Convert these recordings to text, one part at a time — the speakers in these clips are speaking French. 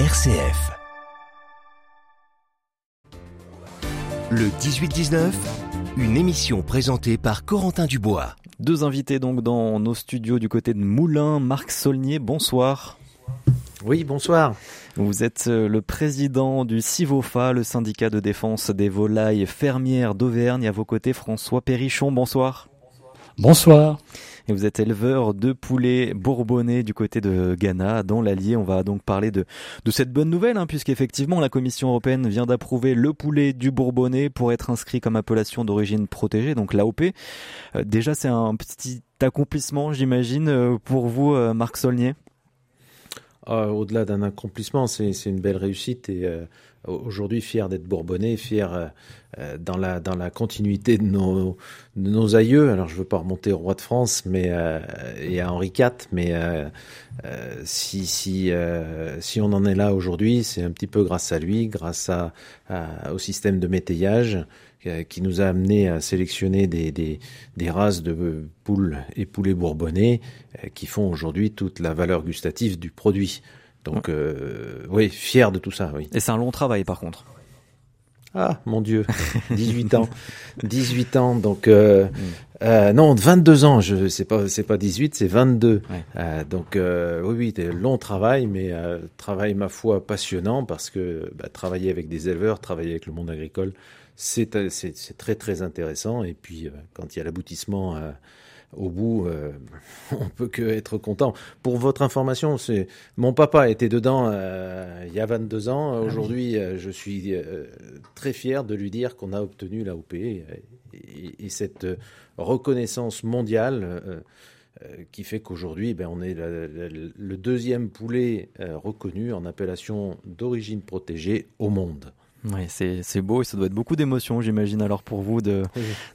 RCF. Le 18-19, une émission présentée par Corentin Dubois. Deux invités donc dans nos studios du côté de Moulins. Marc Saulnier, bonsoir. Oui, bonsoir. Vous êtes euh, le président du CIVOFA, le syndicat de défense des volailles fermières d'Auvergne. À vos côtés, François Perrichon, bonsoir. Bonsoir. Et vous êtes éleveur de poulets bourbonnais du côté de Ghana, dans l'Allier. On va donc parler de, de cette bonne nouvelle, hein, puisqu'effectivement la Commission européenne vient d'approuver le poulet du bourbonnais pour être inscrit comme appellation d'origine protégée, donc l'AOP. Euh, déjà, c'est un petit accomplissement, j'imagine, euh, pour vous, Marc Saulnier ah, Au-delà d'un accomplissement, c'est une belle réussite et euh, aujourd'hui fier d'être bourbonnais, fier euh, euh, dans, la, dans la continuité de nos, aïeux. Alors je veux pas remonter au roi de France mais, et à Henri IV, mais si, si, si on en est là aujourd'hui, c'est un petit peu grâce à lui, grâce au système de métayage qui nous a amené à sélectionner des, des, des, races de poules et poulets bourbonnais euh, qui font aujourd'hui toute la valeur gustative du produit. Donc euh, oui, fier de tout ça, oui. Et c'est un long travail par contre. Ah, mon Dieu, 18 ans. 18 ans, donc... Euh, mm. euh, non, 22 ans, je c'est pas c'est pas 18, c'est 22. Euh, donc euh, oui, oui, long travail, mais euh, travail, ma foi, passionnant, parce que bah, travailler avec des éleveurs, travailler avec le monde agricole, c'est très très intéressant. Et puis, quand il y a l'aboutissement au bout, euh, on peut que être content. Pour votre information, c'est mon papa était dedans euh, il y a 22 ans. Ah Aujourd'hui, euh, je suis euh, très fier de lui dire qu'on a obtenu l'AOP et, et, cette reconnaissance mondiale qui fait qu'aujourd'hui, ben, on est le deuxième poulet reconnu en appellation d'origine protégée au monde. Oui, c'est beau et ça doit être beaucoup d'émotions, j'imagine, alors pour vous de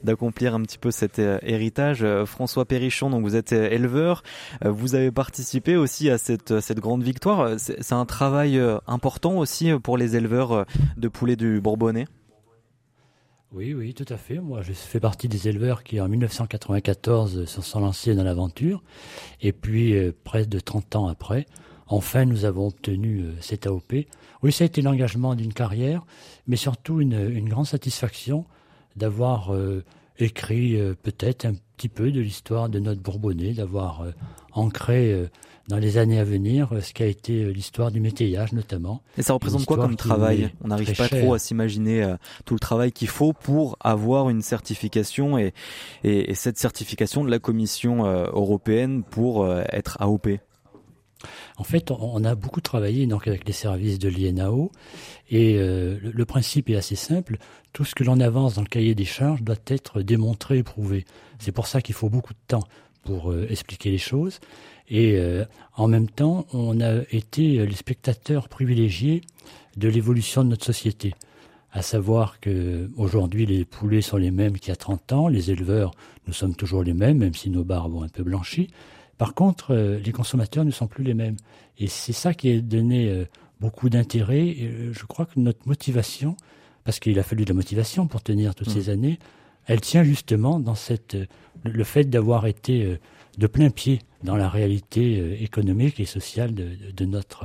d'accomplir un petit peu cet euh, héritage. Euh, François Perrichon, donc vous êtes euh, éleveur, vous avez participé aussi à cette, cette grande victoire. C'est un travail important aussi pour les éleveurs de poulets du Bourbonnais? Oui, oui, tout à fait. Moi, je fais partie des éleveurs qui, en 1994, se sont lancés dans l'aventure. Et puis, près de 30 ans après, enfin, nous avons obtenu cette AOP oui, ça a été l'engagement d'une carrière, mais surtout une, grande satisfaction d'avoir euh, écrit euh, peut-être un petit peu de l'histoire de notre Bourbonnais, d'avoir euh, ancré dans les années à venir ce qu'a été l'histoire du métayage notamment. Et ça représente quoi comme travail On n'arrive pas trop à s'imaginer tout le travail qu'il faut pour avoir une certification et, et, cette certification de la Commission européenne pour être AOP. En fait, on a beaucoup travaillé donc avec les services de l'INAO et euh, le, principe est assez simple. Tout ce que l'on avance dans le cahier des charges doit être démontré et prouvé. C'est pour ça qu'il faut beaucoup de temps pour euh, expliquer les choses. Et euh, en même temps, on a été les spectateurs privilégiés de l'évolution de notre société. À savoir que aujourd'hui les poulets sont les mêmes qu'il y a 30 ans, les éleveurs, nous sommes toujours les mêmes, même si nos barbes ont un peu blanchi. Par contre, euh, les consommateurs ne sont plus les mêmes. Et c'est ça qui a donné euh, beaucoup d'intérêt. Euh, je crois que notre motivation, parce qu'il a fallu de la motivation pour tenir toutes ces mmh. années, elle tient justement dans cette, le fait d'avoir été de plein pied dans la réalité économique et sociale de, notre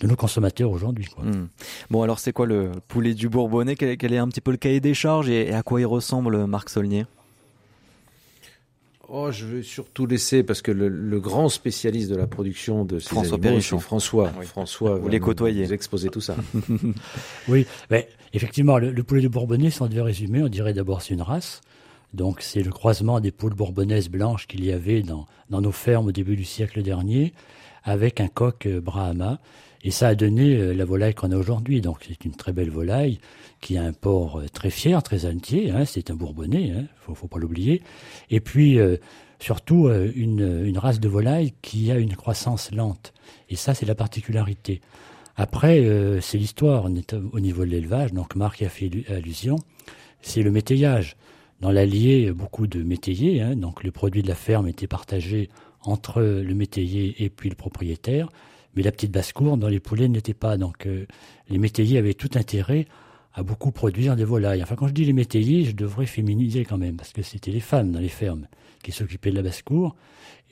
de nos consommateurs aujourd'hui. Mmh. Bon, alors c'est quoi le poulet du Bourbonnais? Quel, est un petit peu le cahier des charges et, à quoi il ressemble, Marc Saulnier? Oh, je vais surtout laisser parce que le, grand spécialiste de la production de ces François François. François, vous les côtoyez. Vous exposez tout ça. oui, mais effectivement, le, poulet du Bourbonnais, si on devait résumer, on dirait d'abord c'est une race. Donc c'est le croisement des poules bourbonnaises blanches qu'il y avait dans, dans nos fermes au début du siècle dernier, avec un coq euh, Brahma. Et ça a donné euh, la volaille qu'on a aujourd'hui. Donc c'est une très belle volaille qui a un port euh, très fier, très entier. Hein, c'est un Bourbonnais, il hein, faut, pas l'oublier. Et puis euh, surtout une, race de volaille qui a une croissance lente. Et ça, c'est la particularité. Après, c'est l'histoire. Au niveau de l'élevage. Donc Marc a fait allusion. C'est le métayage. Dans l'Allier, beaucoup de métayers. Hein, donc le produit de la ferme était partagé entre le métayer et puis le propriétaire. Mais la petite basse-cour, dans les poulets, n'était pas. Donc euh, les métayers avaient tout intérêt à beaucoup produire des volailles. Enfin, quand je dis les métayers, je devrais féminiser quand même, parce que c'était les femmes dans les fermes qui s'occupaient de la basse-cour.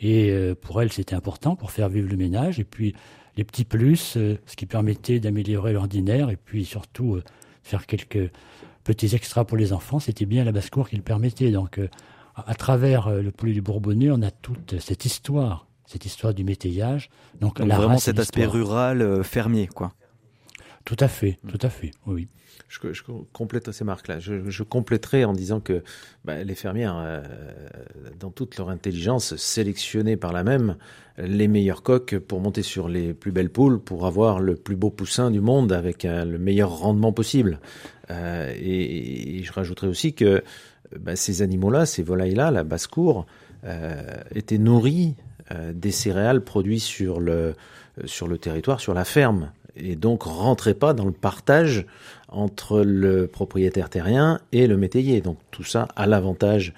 Et euh, pour elles, c'était important pour faire vivre le ménage. Et puis, les petits plus, ce qui permettait d'améliorer l'ordinaire et puis surtout faire quelques petits extras pour les enfants. C'était bien la basse-cour qui le permettait. Donc, à travers le poulet du Bourbonnais, on a toute cette histoire, cette histoire du métayage. Donc, vraiment cet aspect rural fermier, quoi. Tout à fait, tout à fait, oui. Je, je complète ces marques-là. Je, je, compléterai en disant que bah, les fermières, euh, dans toute leur intelligence, sélectionnaient par la même les meilleurs coqs pour monter sur les plus belles poules, pour avoir le plus beau poussin du monde avec euh, le meilleur rendement possible. Euh, et, et, je rajouterai aussi que bah, ces animaux-là, ces volailles-là, la basse-cour, euh, étaient nourris des céréales produites sur le, sur le territoire, sur la ferme et donc rentrait pas dans le partage entre le propriétaire terrien et le métayer. Donc tout ça à l'avantage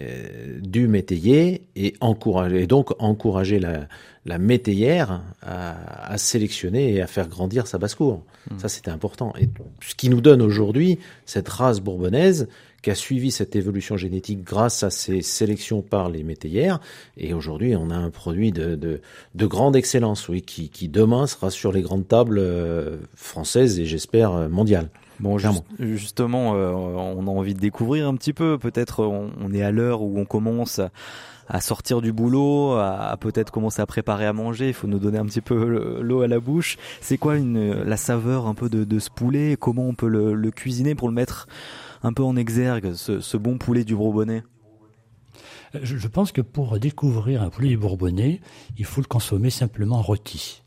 euh, du métayer et encourager et donc encourager la, la métayère à, à, sélectionner et à faire grandir sa basse-cour. Hmm. Ça c'était important. Et ce qui nous donne aujourd'hui cette race bourbonnaise qui a suivi cette évolution génétique grâce à ces sélections par les métayères. Et aujourd'hui, on a un produit de, de, de grande excellence, oui, qui, qui, demain sera sur les grandes tables euh, françaises et j'espère euh, mondiales. Bon, justement, euh, on a envie de découvrir un petit peu. Peut-être on, on est à l'heure où on commence à sortir du boulot, à, peut-être commencer à préparer à manger. Il faut nous donner un petit peu l'eau à la bouche. C'est quoi une, la saveur un peu de, de ce poulet? Comment on peut le, le cuisiner pour le mettre un peu en exergue, ce, bon poulet du Bourbonnais je, pense que pour découvrir un poulet du Bourbonnais, il faut le consommer simplement rôti.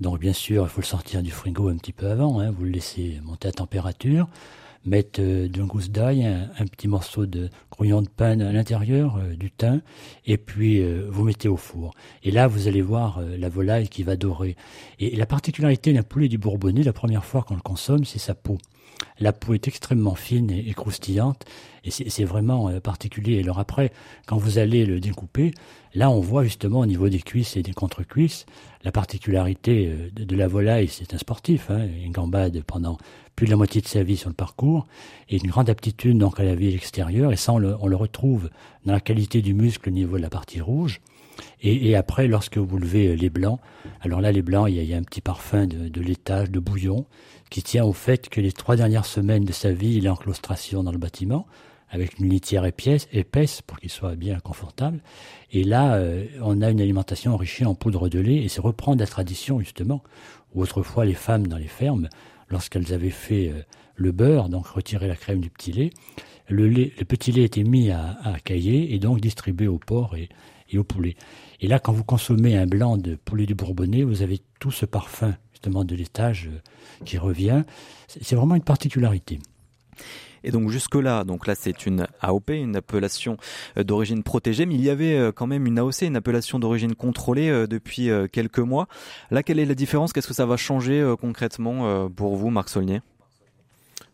Donc bien sûr, il faut le sortir du frigo un petit peu avant, hein, vous le laissez monter à température, mettre euh, d'un gousse d'ail, un, petit morceau de grouillon de pain à l'intérieur, euh, du thym, et puis euh, vous mettez au four. Et là, vous allez voir la volaille qui va dorer. Et, la particularité d'un poulet du Bourbonnais, la première fois qu'on le consomme, c'est sa peau. La peau est extrêmement fine et, croustillante, et c'est vraiment euh, particulier. Alors après, quand vous allez le découper, là on voit justement au niveau des cuisses et des contre-cuisses la particularité euh, de, la volaille. C'est un sportif, hein, gambade pendant plus de la moitié de sa vie sur le parcours, et une grande aptitude donc à la vie extérieure, et ça on le, retrouve dans la qualité du muscle au niveau de la partie rouge. Et, après, lorsque vous levez les blancs, alors là, les blancs, il y a, un petit parfum de, de laitage, de bouillon, qui tient au fait que les trois dernières semaines de sa vie, il est en claustration dans le bâtiment, avec une litière épaisse, épaisse pour qu'il soit bien confortable. Et là, euh, on a une alimentation enrichie en poudre de lait, et c'est reprendre la tradition, justement, où autrefois les femmes dans les fermes, lorsqu'elles avaient fait euh, le beurre, donc retirer la crème du petit lait, le, petit lait était mis à, à cailler et donc distribué au porc et, et au poulet. Et là, quand vous consommez un blanc de poulet du Bourbonnais, vous avez tout ce parfum justement de l'étage euh, qui revient. C'est vraiment une particularité. Et donc jusque-là, donc là c'est une AOP, une appellation euh, d'origine protégée, mais il y avait euh, quand même une AOC, une appellation d'origine contrôlée depuis quelques mois. Là, quelle est la différence? Qu'est-ce que ça va changer concrètement pour vous, Marc Saulnier?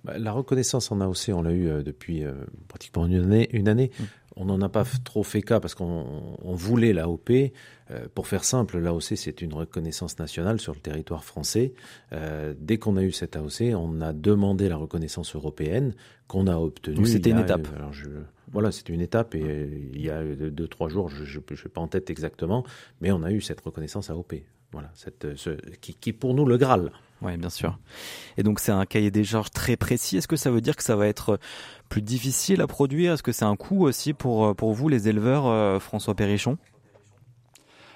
Bah, La reconnaissance en AOC, on l'a eu depuis pratiquement une année. Une année. Mmh. On n'en a pas trop fait cas parce qu'on voulait l'AOP. Euh, pour faire simple, l'AOC, c'est une reconnaissance nationale sur le territoire français. Euh, dès qu'on a eu cette AOC, on a demandé la reconnaissance européenne qu'on a obtenue. C'était une étape. Alors je, voilà, c'était une étape et il y a deux, trois jours, je ne sais pas en tête exactement, mais on a eu cette reconnaissance AOP. Voilà, cette, ce, qui, qui est pour nous le Graal. Oui, bien sûr. Et donc c'est un cahier des charges très précis. Est-ce que ça veut dire que ça va être plus difficile à produire? Est-ce que c'est un coût aussi pour, pour vous, les éleveurs, euh, François Perrichon?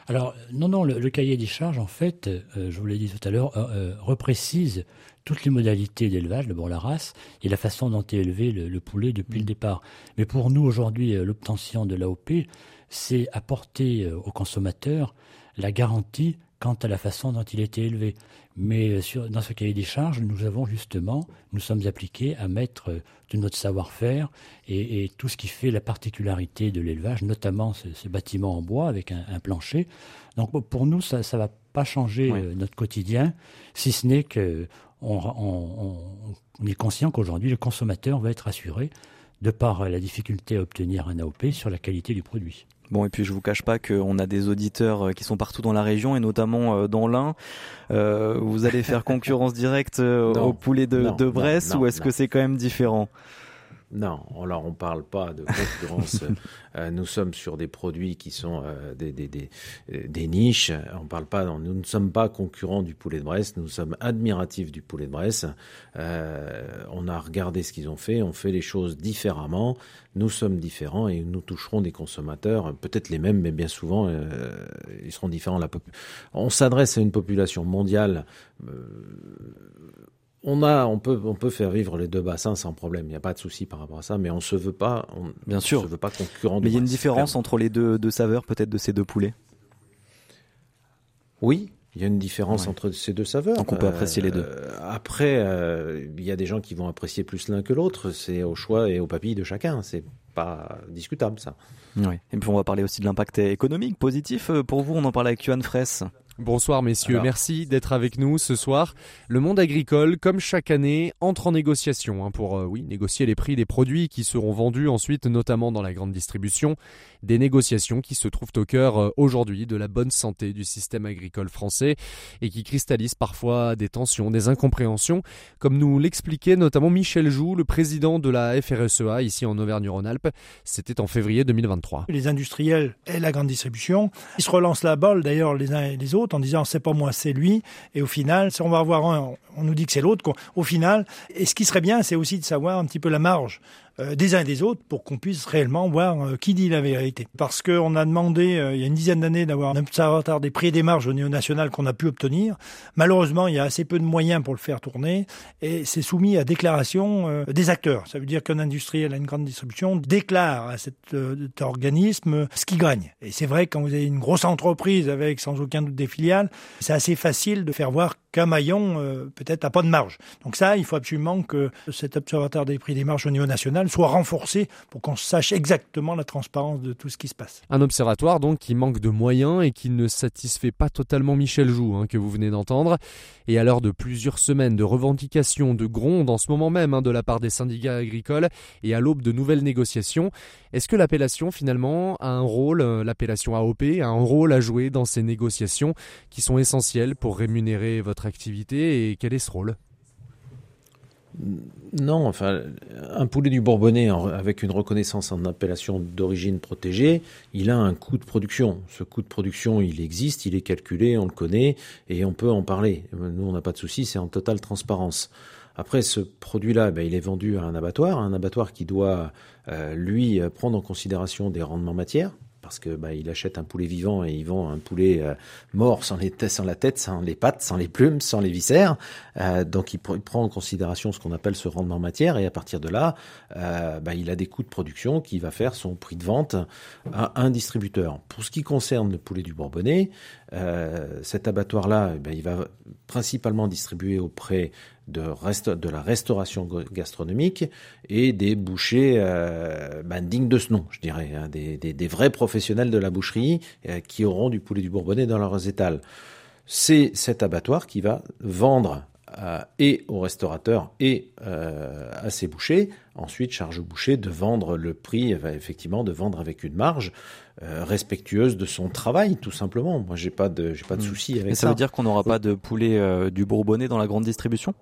Alors, non, non, le, cahier des charges, en fait, euh, je vous l'ai dit tout à l'heure, euh, reprécise toutes les modalités d'élevage, d'abord la race, et la façon dont est élevé le, poulet depuis le mmh. départ. Mais pour nous, aujourd'hui, l'obtention de l'AOP, c'est apporter aux consommateurs la garantie quant à la façon dont il a été élevé. Mais euh, sur, dans ce cahier des charges, nous avons justement, nous sommes appliqués à mettre euh, tout notre savoir-faire et, et, tout ce qui fait la particularité de l'élevage, notamment ce, ce, bâtiment en bois avec un, un plancher. Donc pour nous, ça ne va pas changer euh, notre quotidien, si ce n'est que on, on, on est conscient qu'aujourd'hui, le consommateur va être assuré de par la difficulté à obtenir un AOP sur la qualité du produit. Bon, et puis je vous cache pas qu'on a des auditeurs euh, qui sont partout dans la région et notamment euh, dans l'Ain. Euh, vous allez faire concurrence directe au poulet de, de Brest ou est-ce que c'est quand même différent? Non, alors on parle pas de concurrence. Euh, nous sommes sur des produits qui sont euh, des, des, des, des, niches. On parle pas. Nous ne sommes pas concurrents du poulet de Brest. Nous sommes admiratifs du poulet de Brest. Euh, on a regardé ce qu'ils ont fait. On fait les choses différemment. Nous sommes différents et nous toucherons des consommateurs, peut-être les mêmes, mais bien souvent ils seront différents. La on s'adresse à une population mondiale on a, on peut, on peut faire vivre les deux bassins sans problème. Il n'y a pas de souci par rapport à ça, mais on se veut pas, on, bien sûr, se veut pas concurrent. Mais il y a une différence entre les deux, deux saveurs, peut-être de ces deux poulets? Oui, il y a une différence entre ces deux saveurs. Donc on peut apprécier les deux. Euh, après, euh, il y a des gens qui vont apprécier plus l'un que l'autre. C'est au choix et au papilles de chacun. C'est pas discutable ça. Oui. Et puis on va parler aussi de l'impact économique positif euh, pour vous. On en parle avec Yuan Fraisse. Bonsoir messieurs, merci d'être avec nous ce soir. Le monde agricole, comme chaque année, entre en négociation hein, pour euh, oui, négocier les prix des produits qui seront vendus ensuite, notamment dans la grande distribution. Des négociations qui se trouvent au cœur euh, aujourd'hui de la bonne santé du système agricole français et qui cristallisent parfois des tensions, des incompréhensions, comme nous l'expliquait notamment Michel Joux, le président de la FRSEA ici en Auvergne-Rhône-Alpes. C'était en février 2023. Les industriels et la grande distribution, ils se relancent la balle d'ailleurs les uns et les autres en disant c'est pas moi, c'est lui. Et au final, si on va avoir un, on nous dit que c'est l'autre. Au final, et ce qui serait bien, c'est aussi de savoir un petit peu la marge des uns et des autres pour qu'on puisse réellement voir euh, qui dit la vérité. Parce qu'on a demandé euh, il y a une dizaine d'années d'avoir un observatoire des prix et des marges au niveau national qu'on a pu obtenir. Malheureusement, il y a assez peu de moyens pour le faire tourner et c'est soumis à déclaration des acteurs. Ça veut dire qu'un industriel à une grande distribution déclare à cet, organisme ce qu'il gagne. Et c'est vrai quand vous avez une grosse entreprise avec sans aucun doute des filiales, c'est assez facile de faire voir qu'un maillon peut-être n'a pas de marge. Donc ça, il faut absolument que cet observatoire des prix et des marges au niveau national soit renforcé pour qu'on sache exactement la transparence de tout ce qui se passe. Un observatoire donc qui manque de moyens et qui ne satisfait pas totalement Michel Joux, hein, que vous venez d'entendre. Et à l'heure de plusieurs semaines de revendications, de grondes en ce moment même hein, de la part des syndicats agricoles et à l'aube de nouvelles négociations, est-ce que l'appellation finalement a un rôle, euh, l'appellation AOP a un rôle à jouer dans ces négociations qui sont essentielles pour rémunérer votre activité et quel est ce rôle? Non, enfin, un poulet du Bourbonnais avec une reconnaissance en appellation d'origine protégée, il a un coût de production. Ce coût de production, il existe, il est calculé, on le connaît et on peut en parler. Nous, on n'a pas de souci, c'est en totale transparence. Après, ce produit-là, ben, il est vendu à un abattoir, un abattoir qui doit, euh, lui, prendre en considération des rendements matières, parce que bah, il achète un poulet vivant et il vend un poulet euh, mort sans, les sans la tête, sans les pattes, sans les plumes, sans les viscères. Euh, donc il, prend en considération ce qu'on appelle ce rendement matière et à partir de là, euh, bah, il a des coûts de production qui va faire son prix de vente à un distributeur. Pour ce qui concerne le poulet du Bourbonnais, cet abattoir-là, ben, il va principalement distribuer auprès de, de la restauration gastronomique et des bouchers euh, ben, dignes de ce nom, je dirais, hein, des, des, vrais professionnels de la boucherie euh, qui auront du poulet du Bourbonnais dans leurs étals. C'est cet abattoir qui va vendre euh, et aux restaurateurs et à ses bouchers. Ensuite, charge au boucher de vendre le prix, effectivement, de vendre avec une marge respectueuse de son travail, tout simplement. Moi, j'ai pas de, j'ai pas de hmm. souci avec ça. Ça veut dire qu'on n'aura pas de poulet du Bourbonnais dans la grande distribution?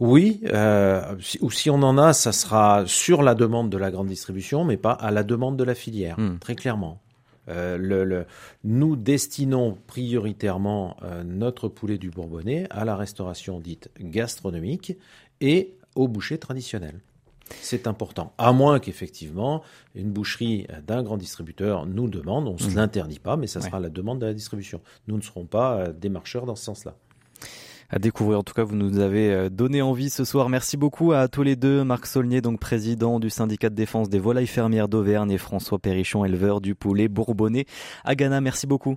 Oui, euh, ou si on en a, ça sera sur la demande de la grande distribution, mais pas à la demande de la filière, hmm. très clairement. Euh, le, nous destinons prioritairement euh, notre poulet du Bourbonnais à la restauration dite gastronomique et au boucher traditionnel. C'est important. À moins qu'effectivement, une boucherie d'un grand distributeur nous demande, on ne se hmm. l'interdit pas, mais ça sera la demande de la distribution. Nous ne serons pas des marcheurs dans ce sens-là à découvrir. En tout cas, vous nous avez euh, donné envie ce soir. Merci beaucoup à tous les deux. Marc Saulnier, donc président du syndicat de défense des volailles fermières d'Auvergne et François Perrichon, éleveur du poulet bourbonnais à Ghana. Merci beaucoup.